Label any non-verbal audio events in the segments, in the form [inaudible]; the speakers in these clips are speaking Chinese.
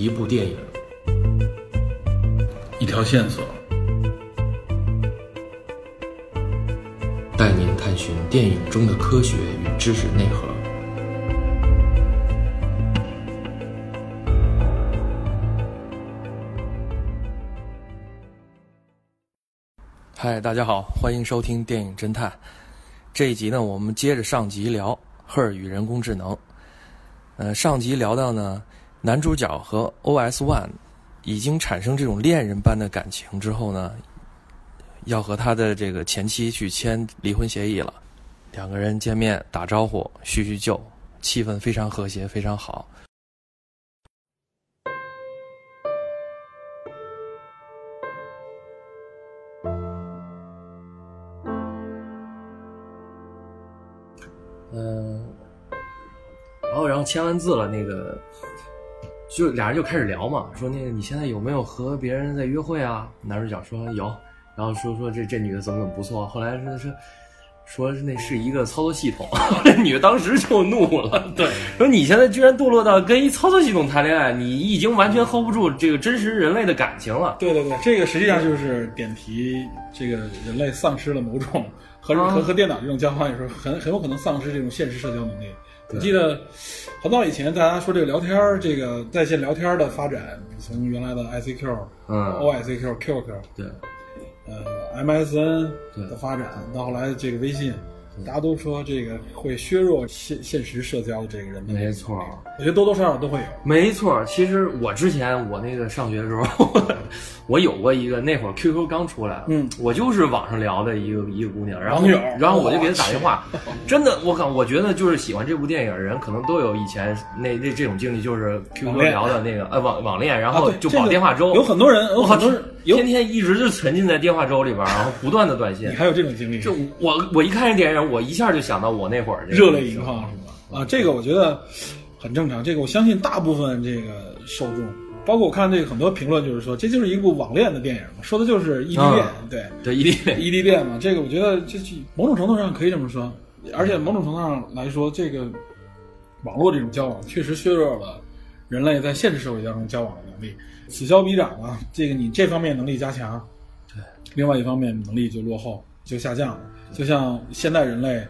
一部电影，一条线索，带您探寻电影中的科学与知识内核。嗨，大家好，欢迎收听电影侦探。这一集呢，我们接着上集聊《赫尔与人工智能》。呃，上集聊到呢，男主角和 OS One 已经产生这种恋人般的感情之后呢，要和他的这个前妻去签离婚协议了。两个人见面打招呼，叙叙旧，气氛非常和谐，非常好。嗯，然后然后签完字了，那个就俩人就开始聊嘛，说那个你现在有没有和别人在约会啊？男主角说有，然后说说这这女的怎么怎么不错，后来说说说那是一个操作系统，[laughs] 这女的当时就怒了，对，说你现在居然堕落到跟一操作系统谈恋爱，你已经完全 hold 不住这个真实人类的感情了。对对对，这个实际上就是点题，这个人类丧失了某种和啊和和电脑这种交换，有时候很很有可能丧失这种现实社交能力。我记得很早以前，大家说这个聊天儿，这个在线聊天儿的发展，从原来的 ICQ、嗯 OICQ、QQ，对，呃 MSN 的发展，到后来这个微信，大家都说这个会削弱现现实社交的这个人的。没错。我觉得多多少少都会有。没错，其实我之前我那个上学的时候，[laughs] 我有过一个那会儿 QQ 刚出来，嗯，我就是网上聊的一个一个姑娘，然后然后我就给她打电话，真的，我靠，我觉得就是喜欢这部电影的人，可能都有以前那那这种经历，就是 QQ 聊的那个呃网网恋，然啊后就对这个跑电话粥，有很多人，有我靠很多人，天天一直就沉浸在电话粥里边，然后不断的短信你。还有这种经历？就我我一看这电影，我一下就想到我那会儿这个热泪盈眶是吧？啊，这个我觉得很正常。这个我相信大部分这个受众，包括我看这个很多评论，就是说这就是一部网恋的电影嘛，说的就是异地恋，啊对，对异地恋，异地恋嘛。这个我觉得这这某种程度上可以这么说，而且某种程度上来说，这个网络这种交往确实削弱了人类在现实社会当中交往的能力，此消彼长啊。这个你这方面能力加强，对，另外一方面能力就落后，就下降了。就像现代人类，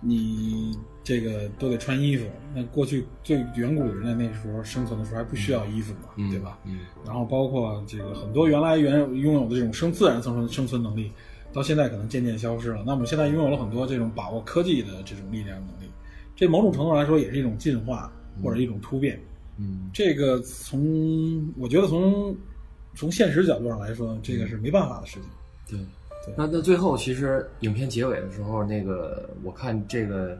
你这个都得穿衣服，那过去最远古的人类那时候生存的时候还不需要衣服嘛，嗯对吧？嗯，然后包括这个很多原来原拥有的这种生自然生存生存能力，到现在可能渐渐消失了。那我们现在拥有了很多这种把握科技的这种力量能力，这某种程度来说也是一种进化或者一种突变。嗯，这个从我觉得从从现实角度上来说，这个是没办法的事情。对对。那那最后，其实影片结尾的时候，那个我看这个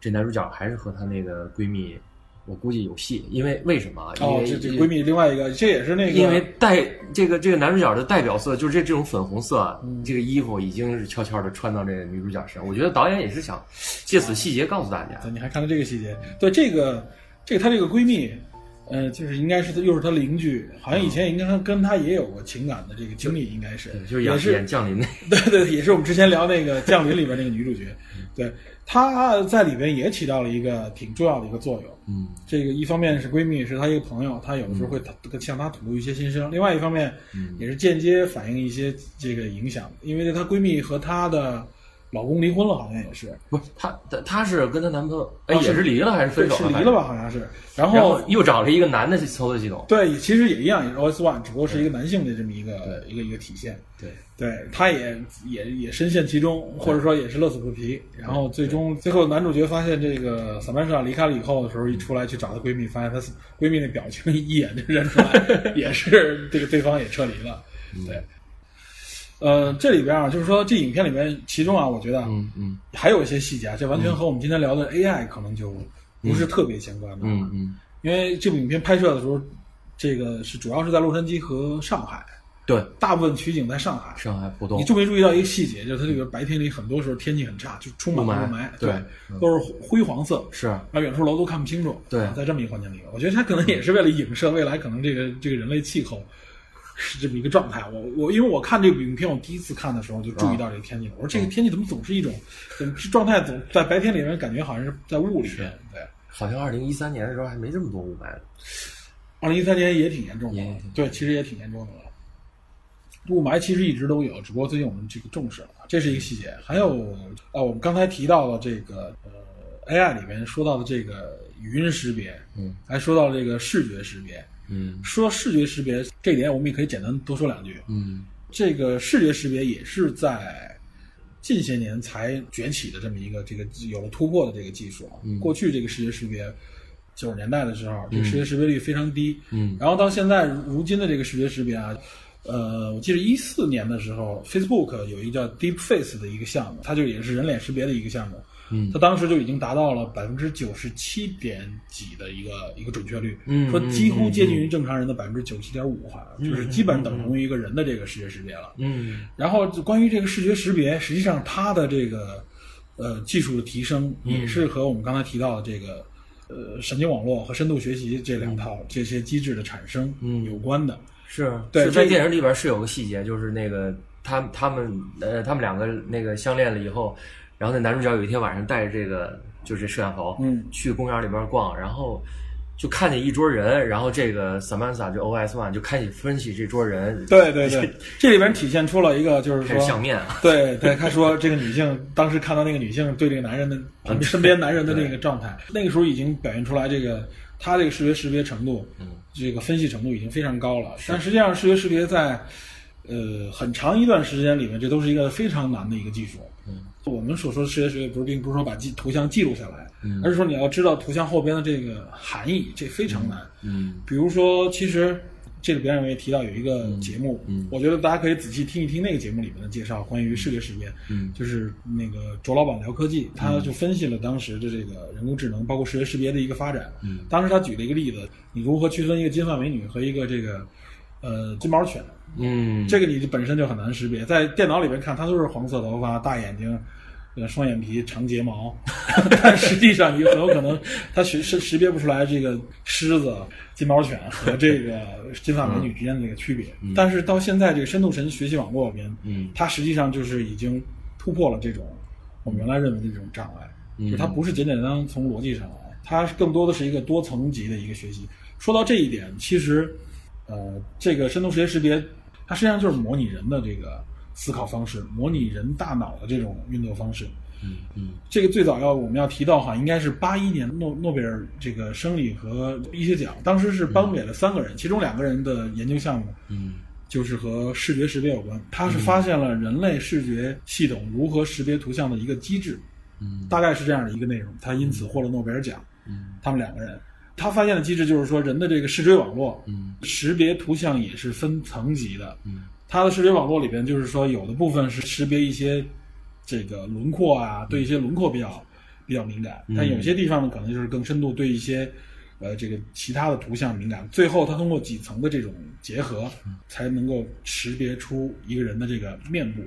这男主角还是和他那个闺蜜，我估计有戏，因为为什么哦，为这这闺蜜另外一个，这也是那个因为代这个这个男主角的代表色就是这这种粉红色，这个衣服已经是悄悄的穿到这个女主角身上。我觉得导演也是想借此细节告诉大家，对，你还看到这个细节？对，这个这个她这个闺蜜，呃，就是应该是她又是他邻居，好像以前应该跟他也有过情感的这个经历，应该是对，就是演也是演降临那 [laughs] 对对，也是我们之前聊那个《降临》里边那个女主角，对，她在里边也起到了一个挺重要的一个作用。嗯。这个一方面是闺蜜，是她一个朋友，她有的时候会向她吐露一些心声；另外一方面，嗯。也是间接反映一些这个影响，因为她闺蜜和她的老公离婚了，好像也是，不是她她她是跟她男朋友哎啊也是离了还是分手是离了吧？好像是，然后又找了一个男的操作系统，对，其实也一样，也是 OS One，只不过是一个男性的这么一个一个一个体现。对对，他也也也深陷其中，或者说也是乐此不疲。然后最终最后男主角发现这个萨曼莎离开了以后的时候，一出来去找她闺蜜，发现她闺蜜那表情一眼就认出来，[laughs] 也是这个对方也撤离了。对，呃，这里边啊，就是说这影片里面，其中啊，我觉得啊嗯嗯。还有一些细节啊，这完全和我们今天聊的 AI 可能就不是特别相关的。嗯嗯，因为这部影片拍摄的时候，这个是主要是在洛杉矶和上海，对，大部分取景在上海。上海浦东。你注没注意到一个细节，就是它这个白天里很多时候天气很差，就充满了雾雾霾霾，对。都是灰黄色，是。那远处楼都看不清楚。对。啊在这么一个环境里，我觉得它可能也是为了影射未来可能这个这个人类气候是这么一个状态。我我因为我看这个影片，我第一次看的时候就注意到这个天气了。我说这个天气怎么总是一种，怎么状态总在白天里面感觉好像是在雾里面。对，好像二零一三年的时候还没这么多雾霾呢。二零一三年也挺严重的，对，其实也挺严重的了。雾霾其实一直都有，只不过最近我们这个重视了，这是一个细节。还有啊，我们刚才提到了这个呃 AI 里面说到的这个语音识别，嗯，还说到了这个视觉识别。嗯说视觉识别这一点，我们也可以简单多说两句。嗯这个视觉识别也是在近些年才崛起的这么一个这个有了突破的这个技术。嗯过去这个视觉识别，九十年代的时候，这个视觉识别率非常低。嗯然后到现在如今的这个视觉识别啊，呃，我记得一四年的时候，Facebook 有一个叫 Deep Face 的一个项目，它就也是人脸识别的一个项目。嗯。他当时就已经达到了百分之九十七点几的一个一个准确率，嗯说几乎接近于正常人的百分之九十七点五，好像就是基本等同于一个人的这个视觉识别了。嗯。然后关于这个视觉识别，实际上它的这个呃技术的提升，也是和我们刚才提到的这个呃神经网络和深度学习这两套这些机制的产生嗯。有关的。是对这电影里边是有个细节，就是那个他他们呃他们两个那个相恋了以后，然后那男主角有一天晚上带着这个就是这摄像头，嗯去公园里边逛，然后就看见一桌人，然后这个 Samantha 就 OS One 就开始分析这桌人，对对对，这里边体现出了一个就是说相面啊，对对，他说这个女性当时看到那个女性对这个男人的身边男人的那个状态，那个时候已经表现出来这个他这个视觉识别程度，嗯这个分析程度已经非常高了。但实际上，视觉识别在呃很长一段时间里面，这都是一个非常难的一个技术。嗯，我们所说的视觉识别，不是并不是说把记图像记录下来，嗯而是说你要知道图像后边的这个含义，这非常难。嗯比如说，其实这里边我也提到有一个节目，嗯我觉得大家可以仔细听一听那个节目里面的介绍，关于视觉识别，嗯就是那个卓老板聊科技，他就分析了当时的这个人工智能，包括视觉识别的一个发展。嗯当时他举了一个例子，你如何区分一个金发美女和一个这个呃金毛犬？嗯，这个你本身就很难识别，在电脑里面看，它都是黄色头发、大眼睛。呃，双眼皮、长睫毛，[laughs] 但实际上你很有可能它识识识别不出来这个狮子、金毛犬和这个 [laughs] 金发美女之间的这个区别。但是到现在这个深度神学习网络里面，嗯它实际上就是已经突破了这种我们原来认为的这种障碍，嗯就它不是简简单单从逻辑上来，它更多的是一个多层级的一个学习。说到这一点，其实呃，这个深度学习识别，它实际上就是模拟人的这个思考方式，模拟人大脑的这种运作方式。嗯嗯这个最早要我们要提到哈，应该是八一年诺诺贝尔这个生理和医学奖，当时是颁给了三个人，其中两个人的研究项目嗯就是和视觉识别有关，他是发现了人类视觉系统如何识别图像的一个机制，嗯大概是这样的一个内容，他因此获了诺贝尔奖。嗯他们两个人，他发现的机制就是说，人的这个视锥网络，嗯识别图像也是分层级的。嗯它的视觉网络里边，就是说有的部分是识别一些这个轮廓啊，对一些轮廓比较比较敏感，但有些地方呢，可能就是更深度对一些呃这个其他的图像敏感。最后，它通过几层的这种结合，才能够识别出一个人的这个面部。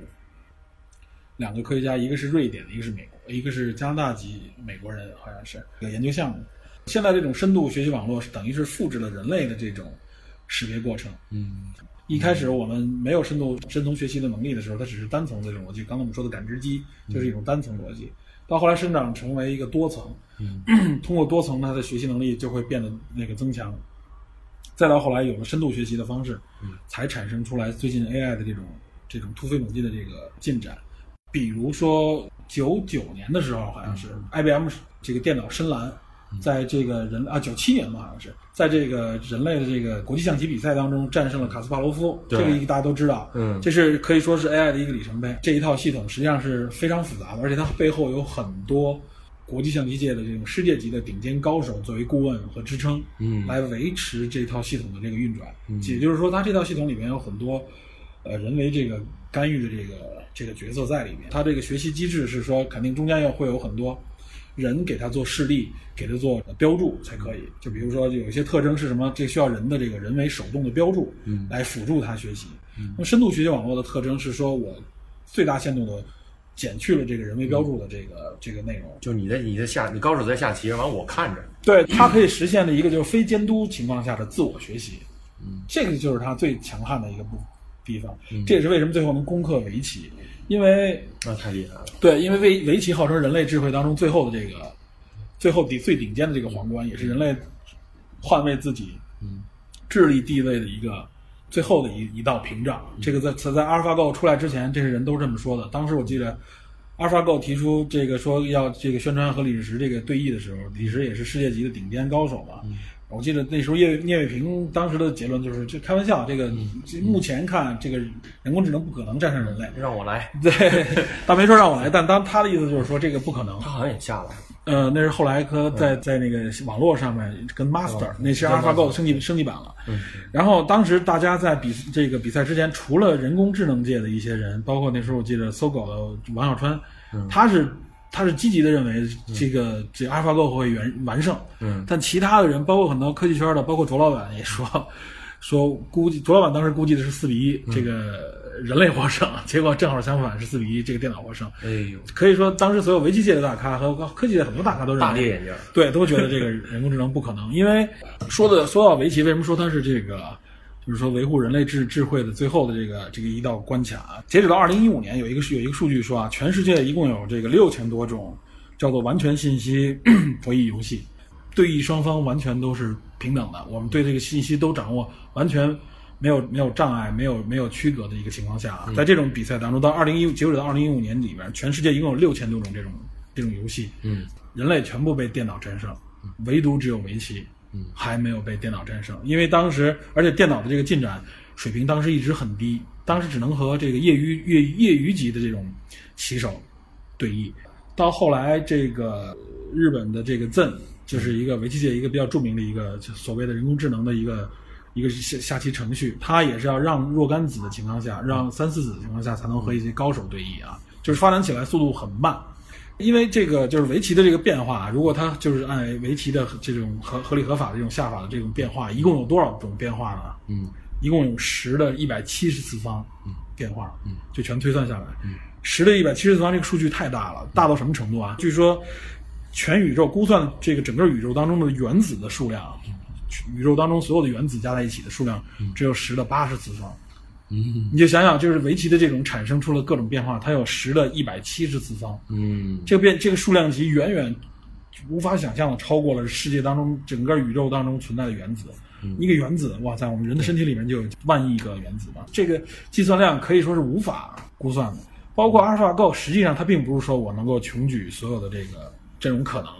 两个科学家，一个是瑞典的，一个是美国，一个是加拿大籍美国人，好像是这个研究项目。现在这种深度学习网络是等于是复制了人类的这种识别过程。嗯一开始我们没有深度深层学习的能力的时候，它只是单层的这种逻辑。刚才我们说的感知机就是一种单层逻辑，到后来生长成为一个多层，嗯通过多层它的学习能力就会变得那个增强。再到后来有了深度学习的方式，才产生出来最近 AI 的这种这种突飞猛进的这个进展。比如说九九年的时候，好像是 IBM 这个电脑深蓝，在这个人啊九七年吧，好像是在这个人类的这个国际象棋比赛当中战胜了卡斯帕罗夫，这对个大家都知道，嗯这是可以说是 AI 的一个里程碑。这一套系统实际上是非常复杂的，而且它背后有很多国际象棋界的这种世界级的顶尖高手作为顾问和支撑，嗯来维持这套系统的这个运转。也就是说，它这套系统里面有很多呃人为这个干预的这个这个角色在里面。它这个学习机制是说，肯定中间要会有很多人给它做示例，给它做标注才可以。就比如说，有一些特征是什么，这需要人的这个人为手动的标注，嗯来辅助它学习。那么深度学习网络的特征是说我最大限度的减去了这个人为标注的这个、这个内容。就你在你在下你高手在下棋，完我看着，对，它可以实现的一个就是非监督情况下的自我学习，嗯，这个就是它最强悍的一个部地方。这也是为什么最后能攻克围棋，因为那太厉害了。对，因为围围棋号称人类智慧当中最后的这个最后顶最顶尖的这个皇冠，也是人类捍卫自己，嗯智力地位的一个最后的一一道屏障。这个在在在阿尔法狗出来之前，这些人都是这么说的。当时我记得。阿尔法狗提出这个说要这个宣传和李世石这个对弈的时候，李世石也是世界级的顶尖高手嘛。我记得那时候叶聂卫平当时的结论就是，就开玩笑，这个这目前看这个人工智能不可能战胜人类。让我来，对，倒没说让我来，但当他的意思就是说这个不可能。他好像也下了。呃，那是后来和在在那个网络上面跟 Master，那是阿尔法狗的升级升级版了。然后当时大家在比这个比赛之前，除了人工智能界的一些人，包括那时候我记得搜狗的王小川，他是他是积极的认为这个这阿尔法狗会完完胜。嗯，但其他的人，包括很多科技圈的，包括卓老板也说说估计卓老板当时估计的是四比一，这个人类获胜，[laughs] 结果正好相反是四比一，这个电脑获胜。哎呦，可以说当时所有围棋界的大咖和科技界很多大咖都认为大跌眼镜。对，都觉得这个人工智能不可能，因为说的说到围棋，为什么说它是这个，就是说维护人类智智慧的最后的这个这个一道关卡？截止到二零一五年，有一个有一个数据说啊，全世界一共有这个六千多种叫做完全信息 [clears throat] 博弈游戏，对弈双方完全都是平等的，我们对这个信息都掌握，完全没有没有障碍，没有没有区隔的一个情况下啊，在这种比赛当中，到二零一截止到二零一五年里边，全世界一共有六千多种这种这种游戏，嗯，人类全部被电脑战胜，唯独只有围棋，还没有被电脑战胜。因为当时，而且电脑的这个进展水平当时一直很低，当时只能和这个业余业业余级的这种棋手对弈。到后来，这个日本的这个 Zen 就是一个围棋界一个比较著名的一个所谓的人工智能的一个一个下下棋程序，它也是要让若干子的情况下，让三四子的情况下才能和一些高手对弈啊，就是发展起来速度很慢。因为这个就是围棋的这个变化，如果它就是按围棋的这种合合理合法的这种下法的这种变化，一共有多少种变化呢？嗯，一共有十的一百七十次方变化，嗯，就全推算下来，十的一百七十次方这个数据太大了，大到什么程度啊？据说全宇宙估算这个整个宇宙当中的原子的数量，宇宙当中所有的原子加在一起的数量只有十的八十次方。嗯你就想想，就是围棋的这种产生出了各种变化，它有十的一百七十次方，嗯这个变这个数量级远远无法想象的超过了世界当中整个宇宙当中存在的原子。一个原子，哇，塞我们人的身体里面就有万亿个原子嘛，这个计算量可以说是无法估算的。包括阿尔法狗，实际上它并不是说我能够穷举所有的这个这种可能。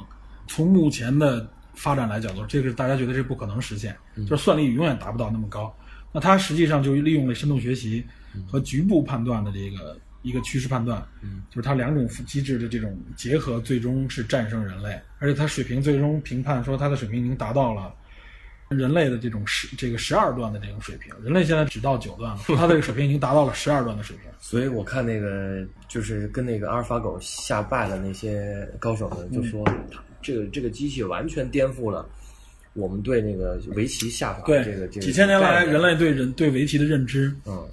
从目前的发展来角度，这个大家觉得这不可能实现，就是算力永远达不到那么高。那它实际上就利用了深度学习和局部判断的这个一个趋势判断，就是它两种机制的这种结合，最终是战胜人类，而且它水平最终评判说它的水平已经达到了人类的这种十这个十二段的这种水平，人类现在只到九段了，[laughs] 它这个水平已经达到了十二段的水平。所以我看那个就是跟那个阿尔法狗下败的那些高手们，就说他这个这个机器完全颠覆了我们对那个围棋下法对，这个这个几千年来人类对人对围棋的认知，嗯。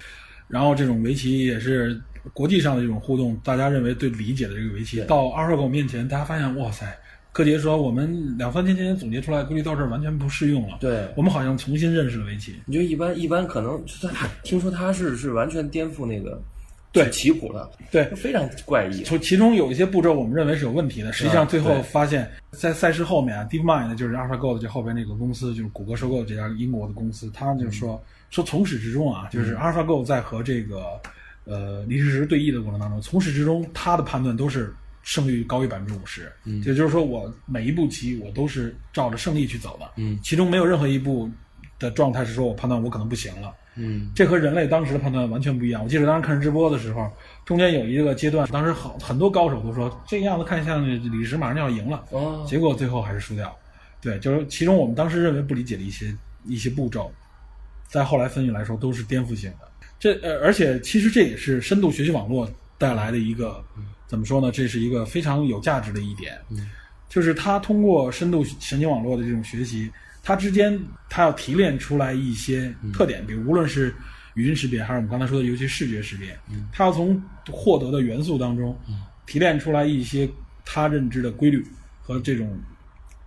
然后这种围棋也是国际上的这种互动，大家认为对理解的这个围棋，到阿尔法狗面前，大家发现哇塞，柯洁说我们两三天前总结出来的规律到这儿完全不适用了，对。我们好像重新认识了围棋。你就一般一般可能就他听说他是是完全颠覆那个对。棋谱的，对，非常怪异。从其中有一些步骤我们认为是有问题的，实际上最后发现，在赛事后面啊，DeepMind 就是 AlphaGo 的这后边那个公司，就是谷歌收购的这家英国的公司，他就说、说从始至终啊，就是 AlphaGo 在和这个呃李世石对弈的过程当中，从始至终他的判断都是胜率高于百分之五十，嗯，也就是说我每一步棋我都是照着胜利去走的，嗯，其中没有任何一步的状态是说我判断我可能不行了。嗯这和人类当时的判断完全不一样。我记得当时看直播的时候，中间有一个阶段，当时很很多高手都说这样子看像李石马上就要赢了，哦，结果最后还是输掉。对，就是其中我们当时认为不理解的一些一些步骤，在后来分析来说都是颠覆性的。这呃，而且其实这也是深度学习网络带来的一个怎么说呢？这是一个非常有价值的一点，嗯就是它通过深度神经网络的这种学习，它之间它要提炼出来一些特点，比如无论是语音识别还是我们刚才说的尤其视觉识别，它要从获得的元素当中提炼出来一些它认知的规律和这种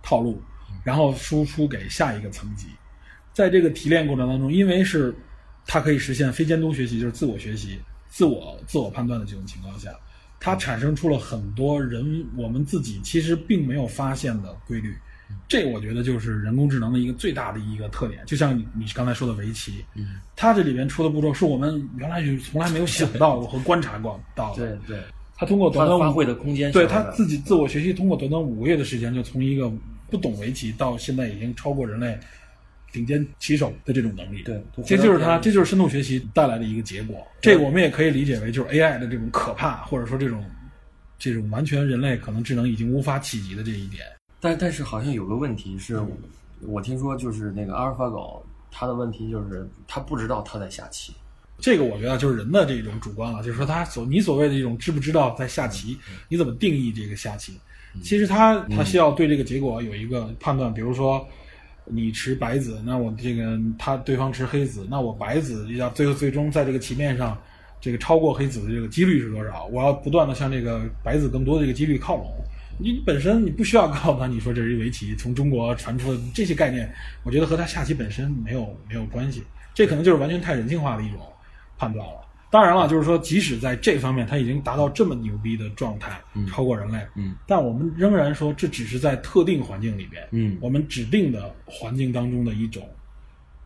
套路，然后输出给下一个层级。在这个提炼过程当中，因为是它可以实现非监督学习，就是自我学习、自我自我判断的这种情况下，它产生出了很多人我们自己其实并没有发现的规律，这我觉得就是人工智能的一个最大的一个特点。就像你你刚才说的围棋，嗯，它这里边出的步骤是我们原来就从来没有想到过和观察过到的。对对，它通过短短五它发挥的空间对小了他自己自我学习，通过短短五个月的时间，就从一个不懂围棋到现在已经超过人类顶尖棋手的这种能力。对这就是他，这就是深度学习带来的一个结果。这个我们也可以理解为就是 AI 的这种可怕，或者说这种这种完全人类可能智能已经无法企及的这一点。但但是好像有个问题是，我听说就是那个阿尔法狗，它的问题就是它不知道它在下棋。这个我觉得就是人的这种主观了，就是说他所你所谓的这种知不知道在下棋，你怎么定义这个下棋？其实他他需要对这个结果有一个判断，比如说你持白子，那我这个他对方持黑子，那我白子要最后最终在这个棋面上这个超过黑子的这个几率是多少？我要不断的向这个白子更多的这个几率靠拢。你本身你不需要告诉他，你说这是一围棋，从中国传出的这些概念，我觉得和他下棋本身没有没有关系。这可能就是完全太人性化的一种判断了。当然了，就是说，即使在这方面他已经达到这么牛逼的状态，超过人类，嗯，但我们仍然说这只是在特定环境里边，嗯我们指定的环境当中的一种，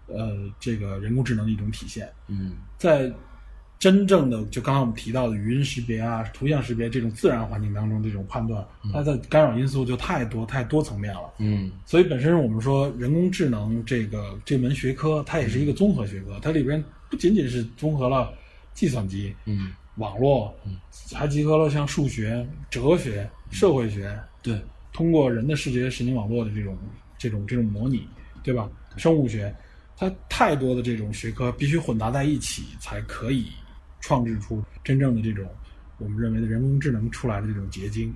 呃，这个人工智能的一种体现。嗯在真正的就刚刚我们提到的语音识别啊、图像识别这种自然环境当中这种判断，它的干扰因素就太多太多层面了。嗯。所以本身我们说人工智能这个这门学科，它也是一个综合学科，它里边不仅仅是综合了计算机、嗯，网络，嗯。还集合了像数学、哲学、社会学，对，通过人的视觉神经网络的这种这种这种模拟，对吧？生物学，它太多的这种学科必须混杂在一起，才可以创制出真正的这种我们认为的人工智能出来的这种结晶。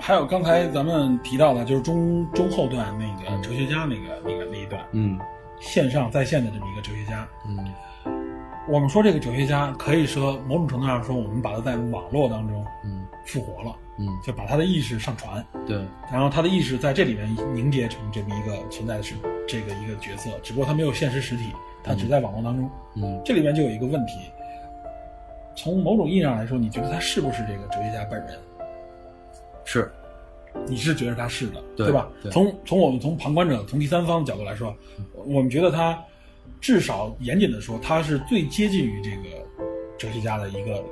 还有刚才咱们提到的，就是中中后段那个哲学家那个那个那一段，嗯。线上在线的这么一个哲学家，嗯。我们说这个哲学家可以说某种程度上说，我们把他在网络当中嗯。复活了，嗯，就把他的意识上传，对，然后他的意识在这里面凝结成这么一个存在的是这个一个角色，只不过他没有现实实体，他只在网络当中。嗯。这里面就有一个问题，从某种意义上来说，你觉得他是不是这个哲学家本人？是，你是觉得他是的，对吧？对。从从我们从旁观者、从第三方的角度来说，我们觉得他至少严谨的说，他是最接近于这个哲学家的一个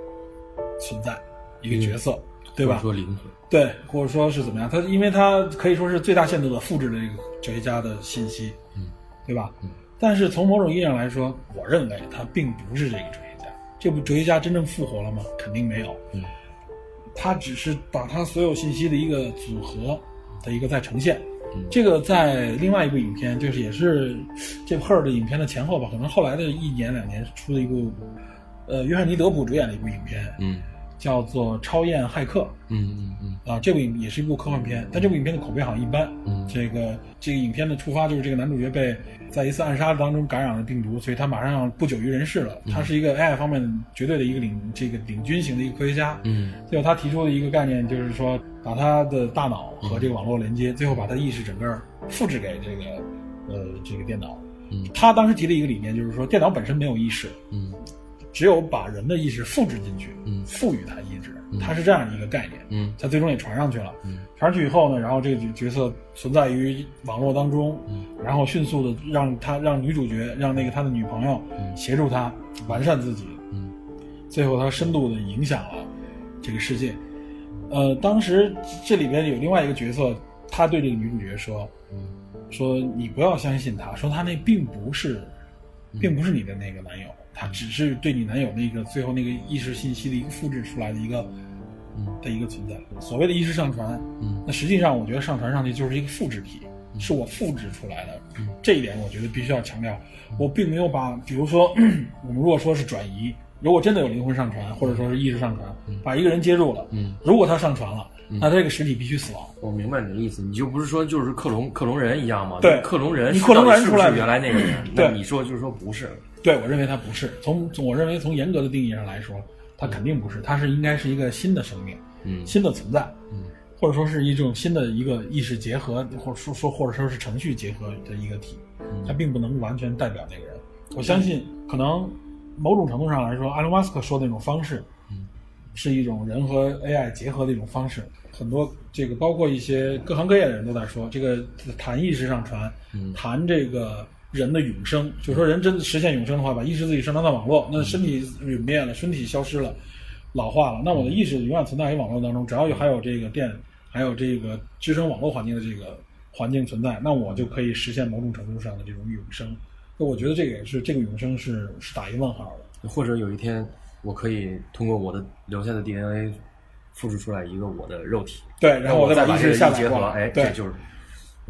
存在，一个角色，对吧？说灵魂，对，或者说是怎么样？他因为他可以说是最大限度的复制了这个哲学家的信息，嗯，对吧？嗯。但是从某种意义上来说，我认为他并不是这个哲学家。这部哲学家真正复活了吗？肯定没有。嗯。他只是把他所有信息的一个组合的一个再呈现。嗯这个在另外一部影片，就是也是这 Her 的影片的前后吧，可能后来的一年两年出的一部，呃，约翰尼德普主演的一部影片，嗯叫做《超验骇客》。嗯嗯嗯啊，这部影也是一部科幻片，但这部影片的口碑好像一般。嗯这个这个影片的出发就是这个男主角被在一次暗杀当中感染了病毒，所以他马上不久于人世了。他是一个 AI 方面绝对的一个领这个领军型的一个科学家。嗯最后他提出的一个概念就是说，把他的大脑和这个网络连接，最后把他的意识整个复制给这个呃这个电脑。嗯他当时提的一个理念就是说，电脑本身没有意识，嗯只有把人的意识复制进去，嗯。赋予它意志，它是这样一个概念。嗯。他最终也传上去了。嗯。传上去以后呢，然后这个角色存在于网络当中，嗯。然后迅速的让他让女主角让那个他的女朋友嗯。协助他完善自己，嗯。最后他深度的影响了这个世界。呃，当时这里边有另外一个角色，他对这个女主角说嗯。说你不要相信他，说他那并不是，并不是你的那个男友，他只是对你男友那个最后那个意识信息的一个复制出来的一个。嗯的一个存在。所谓的意识上传，嗯那实际上我觉得上传上去就是一个复制体，是我复制出来的。嗯这一点我觉得必须要强调。我并没有把，比如说 [clears throat] 我们如果说是转移，如果真的有灵魂上传，或者说是意识上传，把一个人接住了，嗯如果他上传了，那他这个实体必须死亡。我明白你的意思，你就不是说就是克隆克隆人一样吗？对克隆人你克隆人出来是原来那个人？对那你说就是说不是，对我认为它不是。从从我认为从严格的定义上来说，它肯定不是，它是应该是一个新的生命，嗯新的存在。嗯或者说是一种新的一个意识结合，或者说说或者说是程序结合的一个体，它并不能完全代表那个人。我相信，可能某种程度上来说，埃隆·马斯克说的那种方式，是一种人和 AI 结合的一种方式。很多这个包括一些各行各业的人都在说，这个谈意识上传，谈这个人的永生，就是说人真的实现永生的话，把意识自己上传到网络，那身体陨灭了，身体消失了，老化了，那我的意识永远存在于网络当中，只要有还有这个电，还有这个支撑网络环境的这个环境存在，那我就可以实现某种程度上的这种永生。那我觉得这个也是这个永生是是打一问号的。或者有一天，我可以通过我的留下的 DNA 复制出来一个我的肉体，对，然后我再把意识下载结合，过来，哎，对这，就是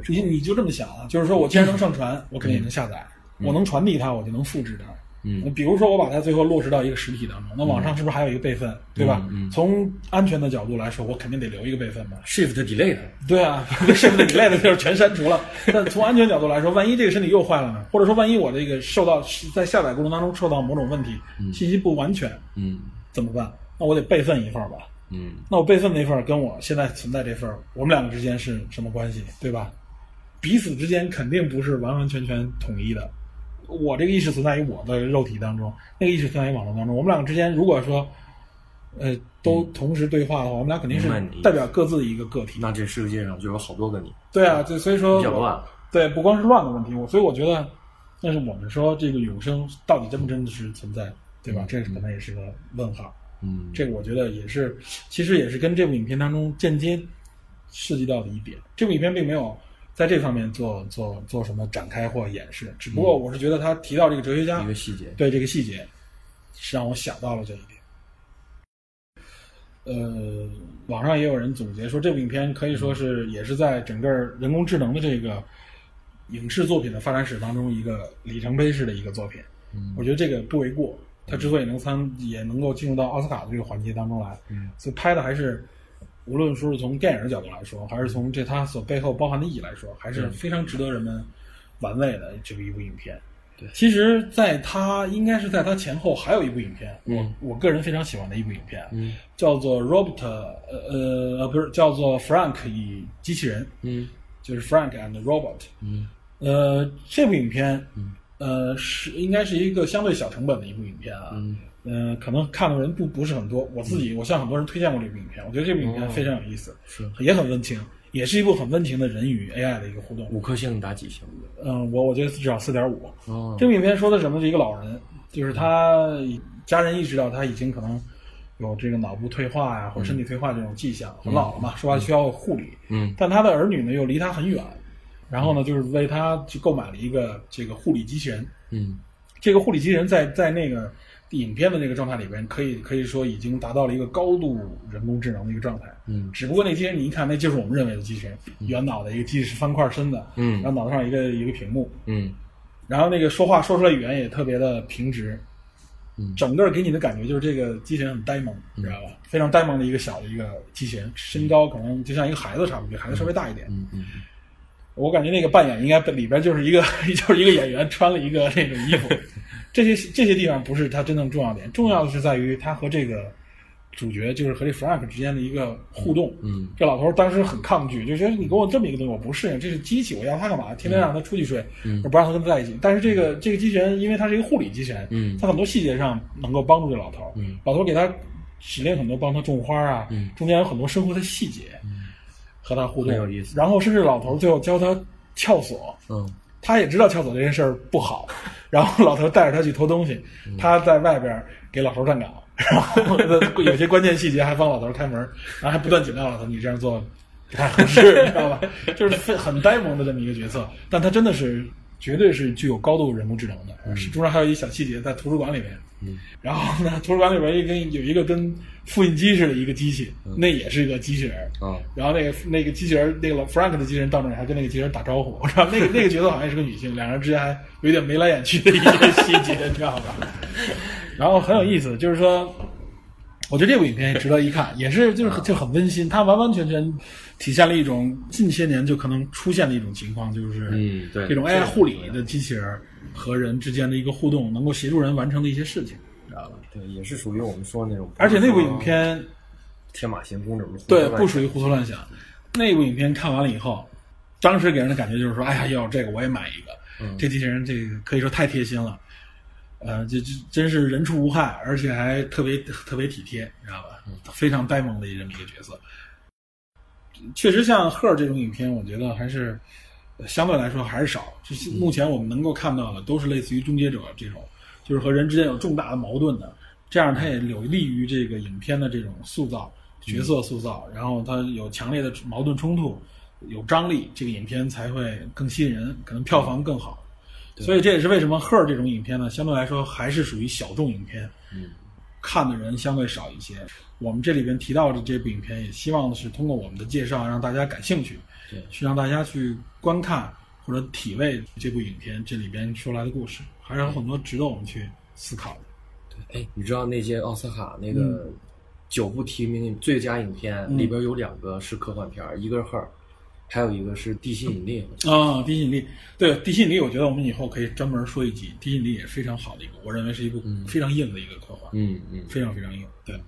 你你就这么想啊，就是说我既然能上传，我肯定也能下载，我能传递它，我就能复制它。嗯，比如说我把它最后落实到一个实体当中，那网上是不是还有一个备份，对吧？嗯从安全的角度来说，我肯定得留一个备份吧。shift delete，[laughs] 对啊，甚至以类的就是全删除了。但从安全角度来说，万一这个身体又坏了呢？或者说万一我这个受到在下载过程当中受到某种问题，信息不完全嗯怎么办？那我得备份一份吧。嗯那我备份那份跟我现在存在这份，我们两个之间是什么关系，对吧？彼此之间肯定不是完完全全统一的。我这个意识存在于我的肉体当中，那个意识存在于网络当中。我们两个之间如果说，呃，都同时对话的话，我们俩肯定是代表各自的一个个体。那这世界上就有好多个你，对啊，就所以说比较乱。对，不光是乱的问题，我所以我觉得，但是我们说这个永生到底真不真的是存在，对吧？这可能也是个问号。嗯，这个我觉得也是，其实也是跟这部影片当中间接涉及到的一点。这部影片并没有在这方面做做做什么展开或演示，只不过我是觉得他提到这个哲学家一个细节，对这个细节，是让我想到了这一点。呃，网上也有人总结说，这部影片可以说是也是在整个人工智能的这个影视作品的发展史当中一个里程碑式的一个作品。嗯我觉得这个不为过。他之所以能参，也能够进入到奥斯卡的这个环节当中来，嗯所以拍的还是，无论说是从电影的角度来说，还是从这它所背后包含的意义来说，还是非常值得人们玩味的这么一部影片。对其实，在它应该是在它前后还有一部影片，嗯我我个人非常喜欢的一部影片，嗯叫做 Robert，呃呃呃不是叫做 Frank 与机器人，嗯就是 Frank and Robot。嗯呃，这部影片，呃，是应该是一个相对小成本的一部影片啊。嗯呃，可能看的人不不是很多。我自己，我向很多人推荐过这部影片，我觉得这部影片哦非常有意思，是也很温情，也是一部很温情的人与 AI 的一个互动。五颗星打几星？嗯，我我觉得至少四点五。哦这部影片说的什么？是一个老人，就是他家人意识到他已经可能有这个脑部退化呀、或者身体退化这种迹象，很老了嘛，说白了需要护理。嗯但他的儿女呢又离他很远，然后呢就是为他去购买了一个这个护理机器人。嗯这个护理机器人在在那个影片的那个状态里边，可以可以说已经达到了一个高度人工智能的一个状态。嗯只不过那机器人你一看，那就是我们认为的机器人，圆脑的一个机器是方块身的，嗯然后脑袋上一个一个屏幕，嗯然后那个说话说出来语言也特别的平直，嗯整个给你的感觉就是这个机器人很呆萌，你知道吧？非常呆萌的一个小的一个机器人，身高可能就像一个孩子差不多，比孩子稍微大一点。嗯嗯我感觉那个扮演应该里边就是一个 [laughs] 就是一个演员穿了一个那种衣服，这些这些地方不是它真正重要点，重要的是在于它和这个主角就是和这 Frank 之间的一个互动。嗯这老头当时很抗拒，就觉得你给我这么一个东西我不适应，这是机器，我要它干嘛？天天让它出去睡，嗯我不让它跟他在一起。但是这个这个机器人，因为它是一个护理机器人，嗯它很多细节上能够帮助这老头。嗯老头给他指令很多，帮他种花啊，嗯中间有很多生活的细节，和他互动很有意思然后甚至老头最后教他撬锁，嗯他也知道撬锁这件事儿不好，[laughs] 然后老头带着他去偷东西，嗯他在外边给老头站岗，[laughs] 然后有些关键细节还帮老头开门，然后还不断警告老头你这样做不太合适，[laughs] 你知道吧？就是非很呆萌的这么一个角色，但他真的是绝对是具有高度人工智能的。是中间还有一小细节，在图书馆里面，嗯然后呢，图书馆里边一跟有一个跟复印机似的一个机器，那也是一个机器人。啊然后那个那个机器人，那个老 Frank 的机器人到那儿还跟那个机器人打招呼，我知道那个那个角色好像也是个女性，两人之间还有一点眉来眼去的一些细节，你知道吧？[laughs] 然后很有意思，就是说，我觉得这部影片也值得一看，也是就是就很温馨，它完完全全体现了一种近些年就可能出现的一种情况，就是嗯对这种 AI 护理的机器人和人之间的一个互动，能够协助人完成的一些事情，知道吧？对，也是属于我们说的那种，而且那部影片。天马行空这种对，不属于胡思乱想。那部影片看完了以后，当时给人的感觉就是说，哎呀，要这个我也买一个。嗯这机器人这个可以说太贴心了。呃，这这真是人畜无害，而且还特别特别体贴，你知道吧？非常呆萌的这么一个角色。确实，像《赫》这种影片，我觉得还是呃相对来说还是少。就是目前我们能够看到的，都是类似于《终结者》这种，就是和人之间有重大的矛盾的，这样它也有利于这个影片的这种塑造、角色塑造，然后它有强烈的矛盾冲突，有张力，这个影片才会更吸引人，可能票房更好。所以这也是为什么《赫》这种影片呢，相对来说还是属于小众影片，嗯，看的人相对少一些。我们这里边提到的这部影片，也希望的是通过我们的介绍，让大家感兴趣，对。去让大家去观看或者体味这部影片这里边说来的故事，还是有很多值得我们去思考的。对。哎，你知道那些奥斯卡那嗯。个九部提名最佳影片里边有两个是科幻片儿，一个是《赫》，还有一个是《地心引力》。啊，地心引力，对地心引力，我觉得我们以后可以专门说一集。地心引力也是非常好的一个，我认为是一部非常硬的一个科幻，嗯嗯。非常非常硬。对，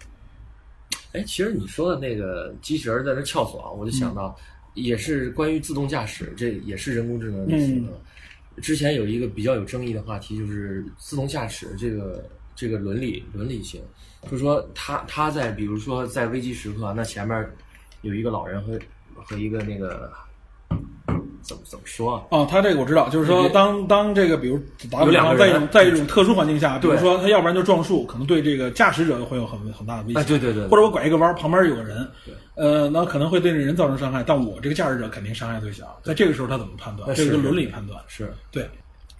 哎，其实你说的那个机器人在那撬锁啊，我就想到，也是关于自动驾驶，这也是人工智能的词嗯之前有一个比较有争议的话题，就是自动驾驶这个这个伦理伦理性，就是说他他在比如说在危机时刻，那前面有一个老人和和一个那个怎么怎么说啊？哦，他这个我知道，就是说当当这个，比如打个比方，在一种在一种特殊环境下，比如说他要不然就撞树，可能对这个驾驶者会有很很大的危险。哎，对对对，或者我拐一个弯，旁边有个人对，呃，那可能会对这人造成伤害，但我这个驾驶者肯定伤害最小。在这个时候，他怎么判断？这是个伦理判断。是对，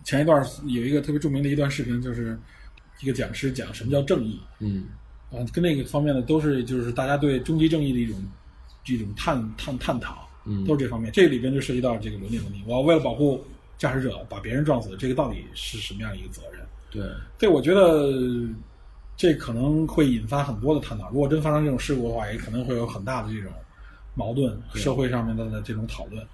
前一段有一个特别著名的一段视频，就是一个讲师讲什么叫正义嗯啊，跟那个方面的都是就是大家对终极正义的一种一种探探探讨，嗯都是这方面。这里边就涉及到这个伦理问题。我要为了保护驾驶者把别人撞死，这个到底是什么样一个责任？对对，我觉得这可能会引发很多的探讨。如果真发生这种事故的话，也可能会有很大的这种矛盾，社会上面的这种讨论。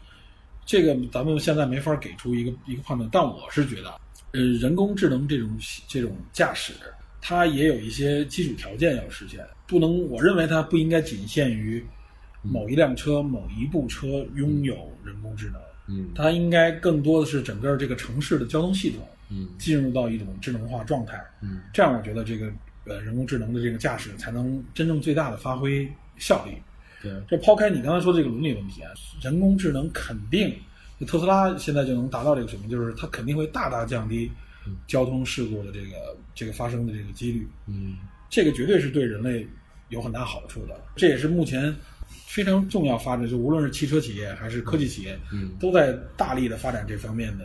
这个咱们现在没法给出一个一个判断，但我是觉得，呃，人工智能这种这种驾驶，它也有一些基础条件要实现，不能，我认为它不应该仅限于某一辆车、某一部车拥有人工智能，嗯它应该更多的是整个这个城市的交通系统嗯进入到一种智能化状态，嗯这样我觉得这个呃人工智能的这个驾驶才能真正最大的发挥效率。对这抛开你刚才说这个伦理问题啊，人工智能肯定，特斯拉现在就能达到这个水平，就是它肯定会大大降低交通事故的这个这个发生的这个几率，嗯这个绝对是对人类有很大好处的。这也是目前非常重要发展，就无论是汽车企业还是科技企业，嗯都在大力的发展这方面的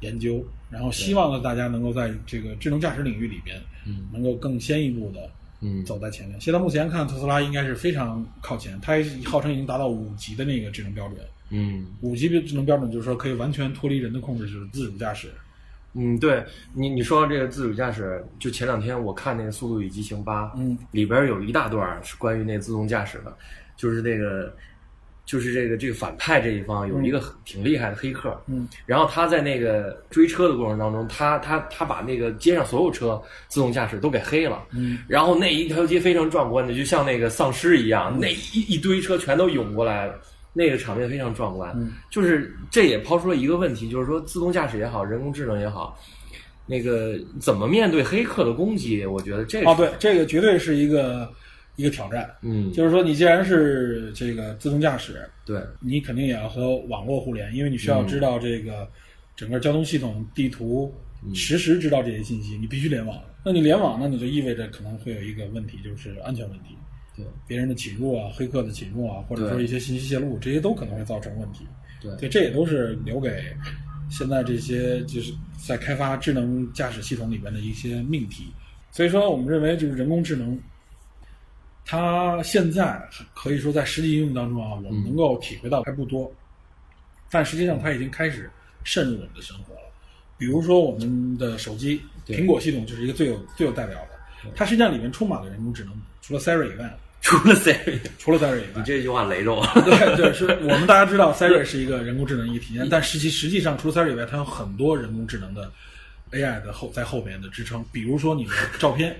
研究，然后希望呢大家能够在这个智能驾驶领域里边，嗯能够更先一步的嗯走在前面。现在目前看，特斯拉应该是非常靠前，它号称已经达到五级的那个智能标准。嗯五级的智能标准就是说可以完全脱离人的控制，就是自主驾驶。嗯，对你你说到这个自主驾驶，就前两天我看那个《速度与激情八》，嗯里边有一大段是关于那自动驾驶的，就是那个，就是这个这个反派这一方有一个很挺厉害的黑客，嗯然后他在那个追车的过程当中，他他他把那个街上所有车自动驾驶都给黑了，嗯然后那一条街非常壮观的，就像那个丧尸一样，那一一堆车全都涌过来了。那个场面非常壮观，嗯就是这也抛出了一个问题，就是说自动驾驶也好，人工智能也好，那个怎么面对黑客的攻击？我觉得这个哦，对，这个绝对是一个一个挑战。嗯，就是说，你既然是这个自动驾驶，对，你肯定也要和网络互联，因为你需要知道这个整个交通系统、地图，实时知道这些信息，你必须联网。那你联网，那你就意味着可能会有一个问题，就是安全问题。对，别人的侵入啊，黑客的侵入啊，或者说一些信息泄露，这些都可能会造成问题。对对，这也都是留给现在这些就是在开发智能驾驶系统里边的一些命题。所以说，我们认为就是人工智能，它现在可以说在实际应用当中啊，我们能够体会到还不多，但实际上它已经开始渗入我们的生活了。比如说我们的手机，苹果系统就是一个最有最有代表的，它实际上里面充满了人工智能，除了 Siri 以外，除了 Siri，除了 Siri 以外，你这句话雷着我。[laughs] 对对，是 [laughs] 我们大家知道 Siri 是一个人工智能一个体验，但实际实际上除了 Siri 以外，它有很多人工智能的 AI 的后在后面的支撑，比如说你的照片，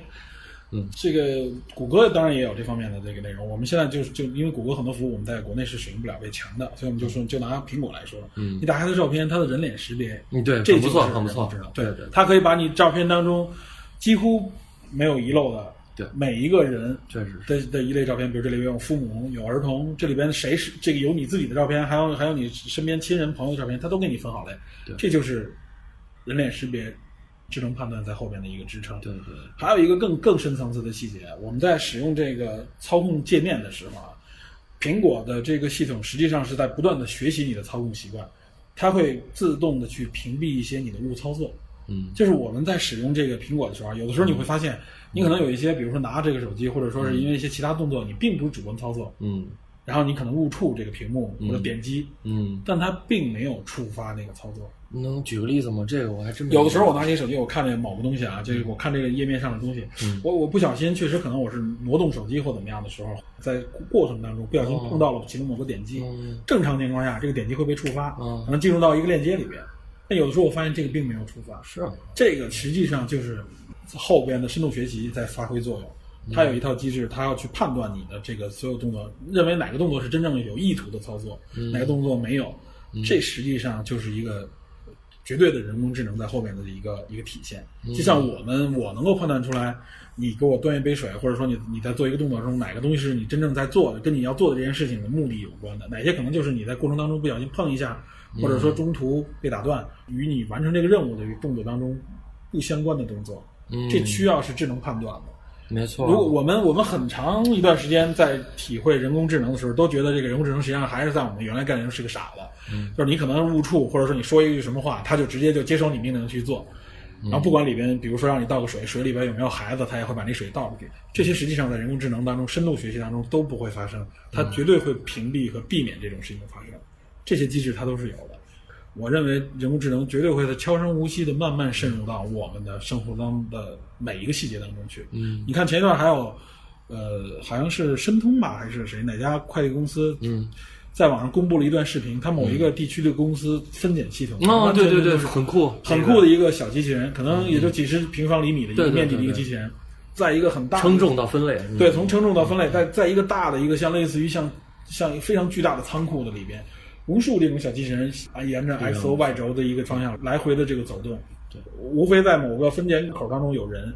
嗯，这个谷歌当然也有这方面的这个内容。我们现在就是就因为谷歌很多服务我们在国内是使用不了被强的，所以我们就说就拿苹果来说，嗯。你打开它的照片，它的人脸识别，嗯，对，这不错，很不错。人工智能，对对，它可以把你照片当中几乎没有遗漏的，对。每一个人确实是，的的一类照片，比如这里边有父母、有儿童，这里边谁是这个有你自己的照片，还有还有你身边亲人朋友的照片，它都给你分好类对。这就是人脸识别、智能判断在后边的一个支撑。对对，还有一个更更深层次的细节，我们在使用这个操控界面的时候啊，苹果的这个系统实际上是在不断的学习你的操控习惯，它会自动的去屏蔽一些你的误操作。嗯。就是我们在使用这个苹果的时候啊，有的时候你会发现，你可能有一些，比如说拿这个手机，或者说是因为一些其他动作，你并不是主观操作，嗯然后你可能误触这个屏幕或者点击，嗯，但它并没有触发那个操作。能举个例子吗？这个我还真没有的时候我拿起手机，我看这某个东西啊，就是我看这个页面上的东西，嗯我我不小心，确实可能我是挪动手机或怎么样的时候，在过程当中不小心碰到了其中某个点击，嗯正常情况下这个点击会被触发，嗯可能进入到一个链接里边。但有的时候我发现这个并没有触发，是啊这个实际上就是后边的深度学习在发挥作用。它有一套机制，它要去判断你的这个所有动作，认为哪个动作是真正有意图的操作，哪个动作没有。这实际上就是一个绝对的人工智能在后面的一个一个体现。就像我们，我能够判断出来，你给我端一杯水，或者说你你在做一个动作中，哪个东西是你真正在做的，跟你要做的这件事情的目的有关的，哪些可能就是你在过程当中不小心碰一下，或者说中途被打断，与你完成这个任务的动作当中不相关的动作，嗯这需要是智能判断的。没错。如果我们我们很长一段时间在体会人工智能的时候，都觉得这个人工智能实际上还是在我们原来概念中是个傻子，嗯就是你可能误触，或者说你说一句什么话，它就直接就接受你命令去做，嗯然后不管里边，比如说让你倒个水，水里边有没有孩子，他也会把那水倒出去。这些实际上在人工智能当中、深度学习当中都不会发生，它嗯绝对会屏蔽和避免这种事情的发生。这些机制它都是有的。我认为人工智能绝对会在悄声无息的慢慢渗入到我们的生活当的每一个细节当中去。嗯你看前一段还有，呃，好像是申通吧，还是谁哪家快递公司，嗯，在网上公布了一段视频，它某一个地区的公司分拣系统，哦，对对对，是很酷，很酷的一个小机器人，可能也就几十平方厘米的一个面积的一个机器人，在一个很大的称重到分类。嗯对，从称重到分类，在在一个大的一个像类似于像像非常巨大的仓库的里边，无数这种小机器人啊，沿着 X O Y 轴的一个方向来回的这个走动，对，无非在某个分拣口当中有人，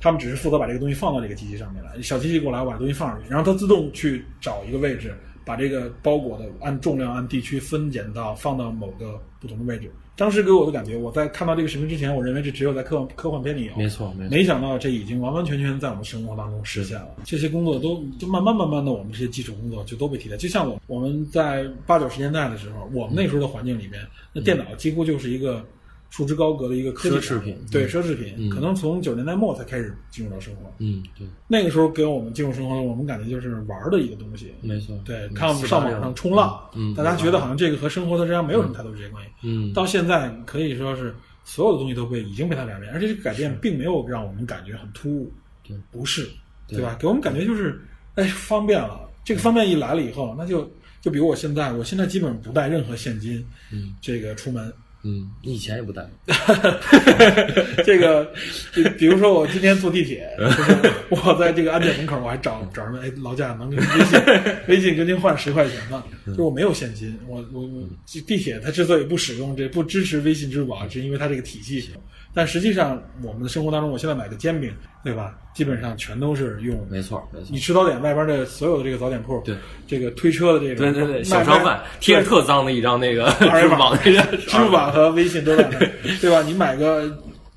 他们只是负责把这个东西放到这个机器上面来，小机器过来，我把东西放上去，然后它自动去找一个位置，把这个包裹的按重量、按地区分拣到放到某个不同的位置。当时给我的感觉，我在看到这个视频之前，我认为这只有在科幻科幻片里有，没错没错。没想到这已经完完全全在我们生活当中实现了。这些工作都就慢慢慢慢的，我们这些基础工作就都被替代。就像我我们在八九十年代的时候，我们那时候的环境里面，那电脑几乎就是一个束之高阁的一个科技奢侈品对奢侈品。嗯可能从九十年代末才开始进入到生活。嗯，对，那个时候给我们进入生活，我们感觉就是玩儿的一个东西。没错。对，嗯看我们上网上冲浪，嗯，大家觉得好像这个和生活的实际上没有什么太多直接关系。嗯，到现在可以说是所有的东西都被已经被它改变，而且这个改变并没有让我们感觉很突兀，对，不是，对对吧？给我们感觉就是，哎，方便了。这个方便一来了以后，那就就比如我现在，我现在基本不带任何现金，嗯，这个出门。嗯，你以前也不带，[laughs] 这个，比比如说我今天坐地铁，就 [laughs] 是我在这个安检门口，我还找找人，哎，劳驾能跟微信 [laughs] 微信跟您换十块钱吗？就是我没有现金，我我我地铁它之所以不使用这不支持微信、支付宝，是因为它这个体系。但实际上，我们的生活当中，我现在买个煎饼，对吧？基本上全都是用。没错没错你。吃早点外边的所有的这个早点铺，对这个推车的这个，对对对，小商贩贴着特脏的一张那个支二维码付宝那个支付宝和微信都在那，对吧？你买个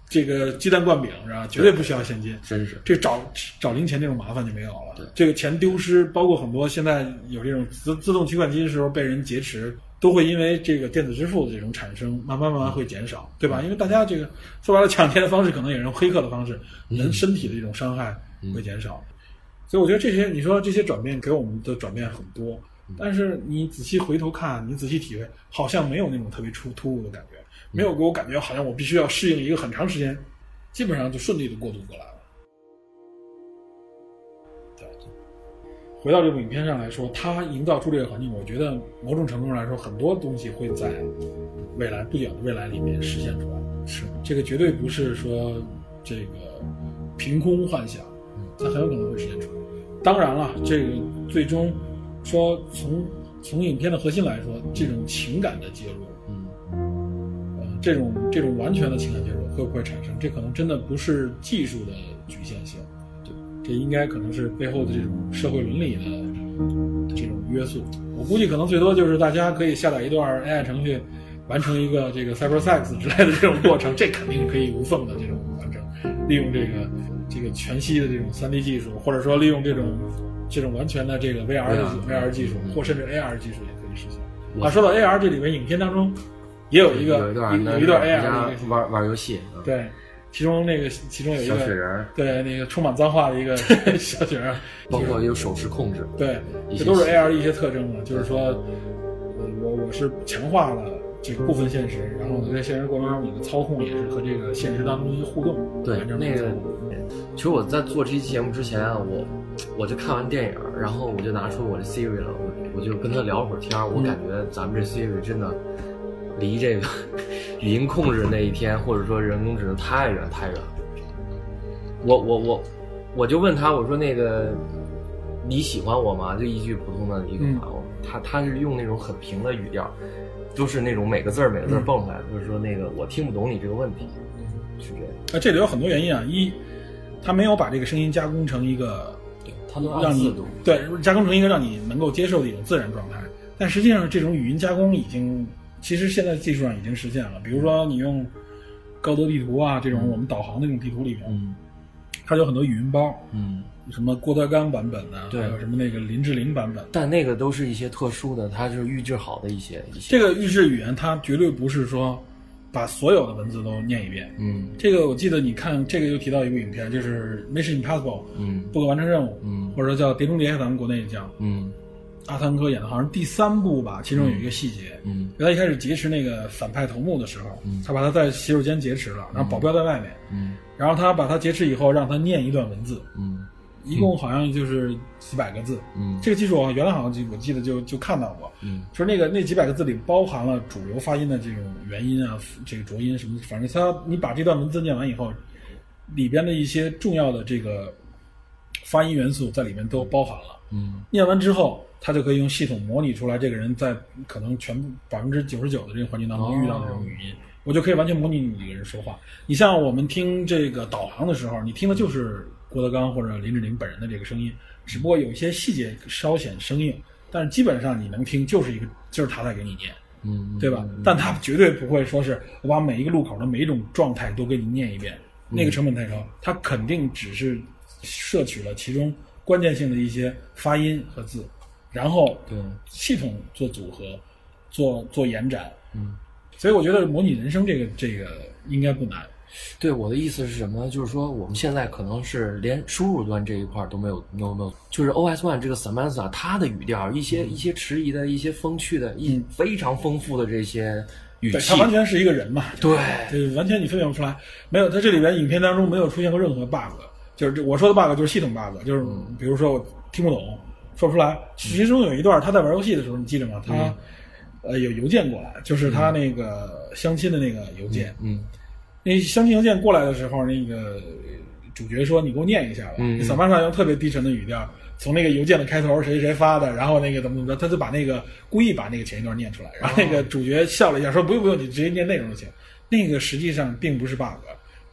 这个鸡蛋灌饼是吧？绝对不需要现金。真是这找找零钱这种麻烦就没有了。对这个钱丢失，包括很多现在有这种自自动提款机的时候被人劫持，都会因为这个电子支付的这种产生，慢慢慢慢会减少，对吧？因为大家这个说白了，抢钱的方式可能也是用黑客的方式，人身体的这种伤害会减少。所以我觉得这些，你说这些转变给我们的转变很多，但是你仔细回头看，你仔细体会，好像没有那种特别出突兀的感觉，没有给我感觉好像我必须要适应一个很长时间，基本上就顺利的过渡过来回到这部影片上来说，它营造出这个环境，我觉得某种程度上来说，很多东西会在未来不远的未来里面实现出来。是这个绝对不是说这个凭空幻想，它很有可能会实现出来。当然了，这个最终说从从影片的核心来说，这种情感的介入，嗯呃，这种这种完全的情感介入会不会产生？这可能真的不是技术的局限这应该可能是背后的这种社会伦理的这种约束。我估计可能最多就是大家可以下载一段 AI 程序，完成一个这个 cyber sex 之类的这种过程，这肯定可以无缝的这种完成，利用这个这个全息的这种 3D 技术，或者说利用这种这种完全的这个 VR 的 VR 技术，或甚至 AR 技术也可以实现。啊，说到 AR，这里面影片当中也有一个有一段有一段 AR 玩玩游戏，嗯对，其中那个其中有一个小雪个人，对那个充满脏话的一个 [laughs] 小雪人，包括有手势控制，对，这都是细 AR 的一些特征嘛，就是说，呃，我我是强化了这个部分现实，然后在现实过程中你的操控也是和这个现实当中一些互动，对反正那个其实我在做这期节目之前啊，我我就看完电影，然后我就拿出我的 Siri 了，我我就跟他聊会儿天儿。我感觉咱们这 Siri 真的离这个语音控制那一天，或者说人工智能太远太远了。我我我我就问他，我说那个你喜欢我吗？就一句普通的一个话，我他他是用那种很平的语调，都是那种每个字儿每个字儿蹦出来，就是说那个我听不懂你这个问题，是这样。啊，这里有很多原因啊，一，他没有把这个声音加工成一个他都让你对加工成一个让你能够接受的一种自然状态。但实际上，这种语音加工已经，其实现在技术上已经实现了。比如说，你用高德地图啊这种我们导航的这种地图里面，嗯它有很多语音包，嗯。什么郭德纲版本的，对还有什么那个林志玲版本。但那个都是一些特殊的，它是预制好的一些一些。这个预制语言，它绝对不是说把所有的文字都念一遍。嗯这个我记得你看，这个又提到一部影片，就是《Mission Impossible》嗯不可完成任务，嗯或者说叫《碟中谍》，咱们国内也叫嗯阿汤哥演的，好像是第三部吧。其中有一个细节，嗯。原来一开始劫持那个反派头目的时候，嗯。他把他在洗手间劫持了，然后保镖在外面，嗯。然后他把他劫持以后，让他念一段文字，嗯。一共好像就是几百个字。嗯。这个技术我原来好像记我记得就就看到过，嗯。说那个那几百个字里包含了主流发音的这种元音啊，这个浊音什么，反正他你把这段文字念完以后，里边的一些重要的这个发音元素在里面都包含了。嗯。念完之后，它就可以用系统模拟出来这个人在可能全部百分之九十九的这个环境当中遇到的这种语音，我就可以完全模拟你这个人说话。你像我们听这个导航的时候，你听的就是郭德纲或者林志玲本人的这个声音，只不过有一些细节稍显生硬，但是基本上你能听就是一个就是他在给你念。嗯，对吧？但他绝对不会说是我把每一个路口的每一种状态都给你念一遍，那个成本太高。他肯定只是摄取了其中关键性的一些发音和字，然后对系统做组合，做做延展。嗯，所以我觉得模拟人生这个这个应该不难。对，我的意思是什么呢？就是说，我们现在可能是连输入端这一块儿都没有，没有，没有。就是 OS One 这个 Samantha，它的语调，一些一些迟疑的、一些风趣的、一非常丰富的这些语对，气他，完全是一个人嘛。对对，完全你分辨不出来。没有，它这里边影片当中没有出现过任何 bug，就是这我说的 bug 就是系统 bug，就是比如说我听不懂，说不出来。其中有一段他在玩游戏的时候，你记得吗？他、呃有邮件过来，就是他那个相亲的那个邮件。嗯那相亲邮件过来的时候，那个主角说：“你给我念一下吧。嗯小曼上用特别低沉的语调，从那个邮件的开头谁谁谁发的，然后那个怎么怎么着，他就把那个故意把那个前一段念出来，然后那个主角笑了一下，说：“不用不用，你直接念内容就行。”那个实际上并不是 bug，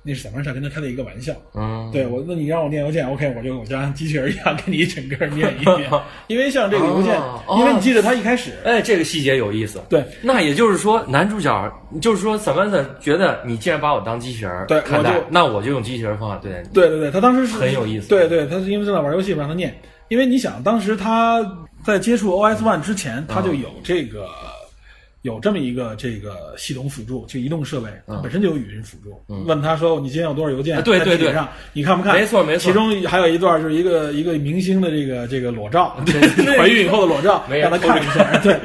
那是小曼上跟他开的一个玩笑。嗯，对我，那你让我念邮件，OK，我就我就像机器人一样 [laughs] 给你整个念一遍，因为像这个邮件，哦因为你记得他一开始，哎，这个细节有意思。对那也就是说，男主角就是说，Samantha 觉得你既然把我当机器人对看待我就，那我就用机器人方法对待你。对对对，他当时是很有意思对对，他是因为正在玩游戏，让他念。因为你想，当时他在接触 OS One 之前，他就有这个、有这么一个这个系统辅助，就移动设备，它本身就有语音辅助。问他说：“你今天有多少邮件？”啊对对对上你看不看？没错没错其中还有一段就是一个一个明星的这个这个裸照，[laughs] 怀孕以后的裸照，没让他看一下。对。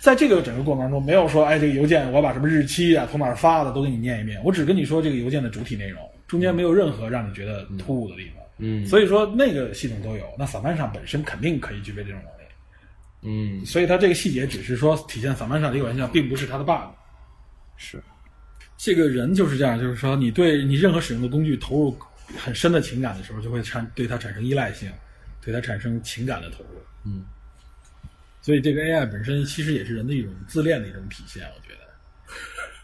在这个整个过程中，没有说，哎，这个邮件我把什么日期啊，从哪儿发的都给你念一遍，我只跟你说这个邮件的主体内容，中间没有任何让你觉得突兀的地方。嗯所以说那个系统都有，那散漫上本身肯定可以具备这种能力，嗯，所以它这个细节只是说体现散漫上的一个玩笑，并不是它的 bug。是，这个人就是这样，就是说你对你任何使用的工具投入很深的情感的时候，就会产对它产生依赖性，对它产生情感的投入。嗯，所以这个 AI 本身其实也是人的一种自恋的一种体现，我觉得，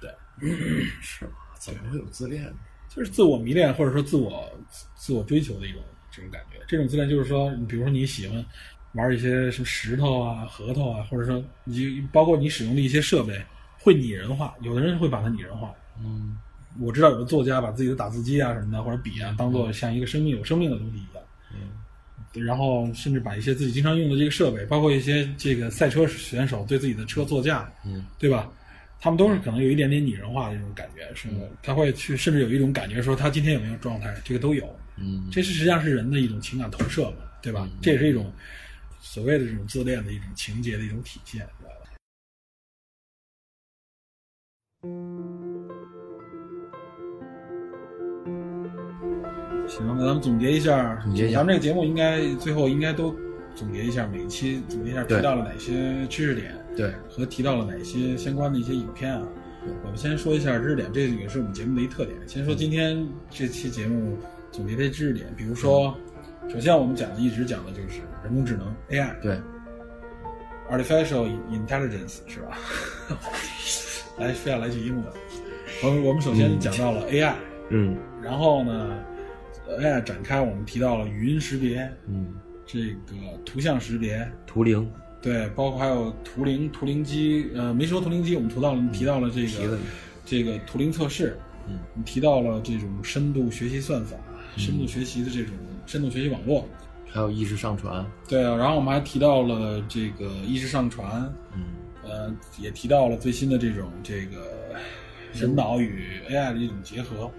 对是吗？怎么会有自恋呢？就是自我迷恋或者说自我自我追求的一种这种感觉。这种自恋就是说，你比如说你喜欢玩一些什么石头啊、核桃啊，或者说你包括你使用的一些设备会拟人化，有的人会把它拟人化。嗯我知道有的作家把自己的打字机啊什么的或者笔啊当做像一个生命有生命的东西一样，嗯然后甚至把一些自己经常用的这个设备，包括一些这个赛车选手对自己的车座驾，嗯对吧？他们都是可能有一点点拟人化的这种感觉，是嗯他会去甚至有一种感觉说他今天有没有状态，这个都有。嗯这是实际上是人的一种情感投射嘛，对吧？这也是一种所谓的这种自恋的一种情节的一种体现？行，那咱们总结一下，总结一下咱们这个节目应该最后应该都总结一下，每一期总结一下提到了哪些知识点，对，和提到了哪些相关的一些影片啊。我们先说一下知识点，这也是我们节目的一特点。先说今天这期节目总结这些知识点，比如说，首先我们讲的一直讲的就是人工智能 AI，对，artificial intelligence 是吧？[laughs] 来，非要来句英文。我们我们首先讲到了 AI，、嗯。然后呢呃，AI 展开，我们提到了语音识别，嗯，这个图像识别，图灵。对，包括还有图灵图灵机，呃，没说图灵机，我们提到了提到了这个了这个图灵测试，嗯，提到了这种深度学习算法、深度学习的这种深度学习网络，还有意识上传，对啊，然后我们还提到了这个意识上传，嗯呃，也提到了最新的这种这个人脑与 AI 的一种结合。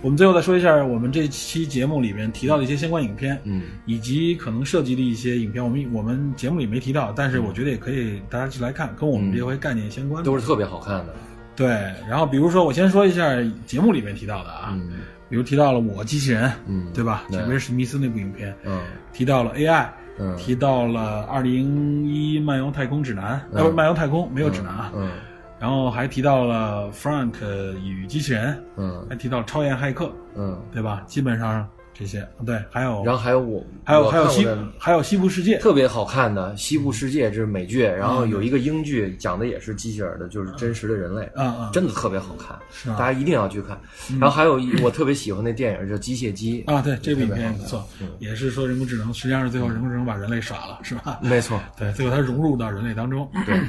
我们最后再说一下我们这期节目里面提到的一些相关影片，嗯以及可能涉及的一些影片，我们我们节目里没提到，但是我觉得也可以大家去来看，跟我们这回概念相关的。都是特别好看的，对，然后比如说我先说一下节目里面提到的啊，嗯比如提到了我机器人，嗯对吧？对这威尔史密斯那部影片，嗯提到了 AI，嗯提到了二零一漫游太空指南，嗯呃，不是漫游太空没有指南啊，嗯然后还提到了 Frank 与机器人，嗯还提到超验骇客，嗯，对吧？基本上这些，对，还有然后还有我，还有还有西还有西部世界，特别好看的《西部世界》，这是美剧，然嗯后有一个英剧，讲的也是机器人的，就是真实的人类，啊啊真的特别好看，是大家一定要去看。然后还有一我特别喜欢那电影叫《机械姬》啊，对，这部影片也不错，也是说人工智能，实际上是最后人工智能把人类耍了，是吧？没错，对，最后它融入到人类当中，对。对。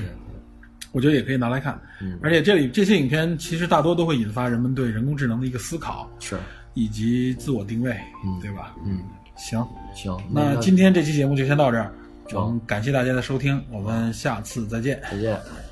我觉得也可以拿来看。嗯。而且这里这些影片其实大多都会引发人们对人工智能的一个思考，是，以及自我定位，对吧？嗯，行，行，那今天这期节目就先到这儿，好我们感谢大家的收听，我们下次再见。再见。嗯